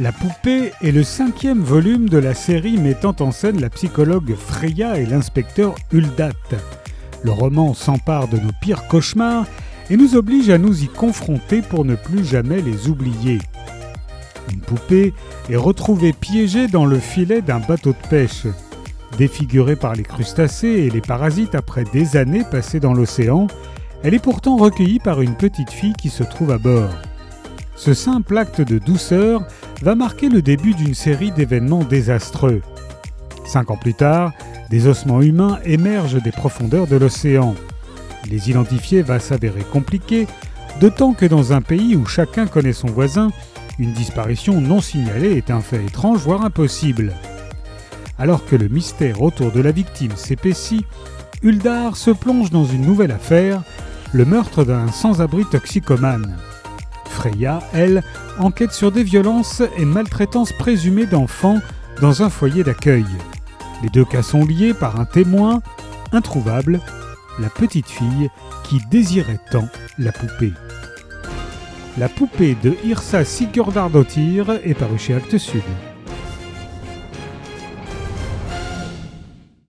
La poupée est le cinquième volume de la série mettant en scène la psychologue Freya et l'inspecteur Huldat. Le roman s'empare de nos pires cauchemars et nous oblige à nous y confronter pour ne plus jamais les oublier. Une poupée est retrouvée piégée dans le filet d'un bateau de pêche. Défigurée par les crustacés et les parasites après des années passées dans l'océan, elle est pourtant recueillie par une petite fille qui se trouve à bord. Ce simple acte de douceur va marquer le début d'une série d'événements désastreux. Cinq ans plus tard, des ossements humains émergent des profondeurs de l'océan. Les identifier va s'avérer compliqué, d'autant que dans un pays où chacun connaît son voisin, une disparition non signalée est un fait étrange, voire impossible. Alors que le mystère autour de la victime s'épaissit, Huldar se plonge dans une nouvelle affaire, le meurtre d'un sans-abri toxicomane. Freya, elle, enquête sur des violences et maltraitances présumées d'enfants dans un foyer d'accueil. Les deux cas sont liés par un témoin introuvable, la petite fille qui désirait tant la poupée. La poupée de Irsa Sigurdardottir est parue chez Actes Sud.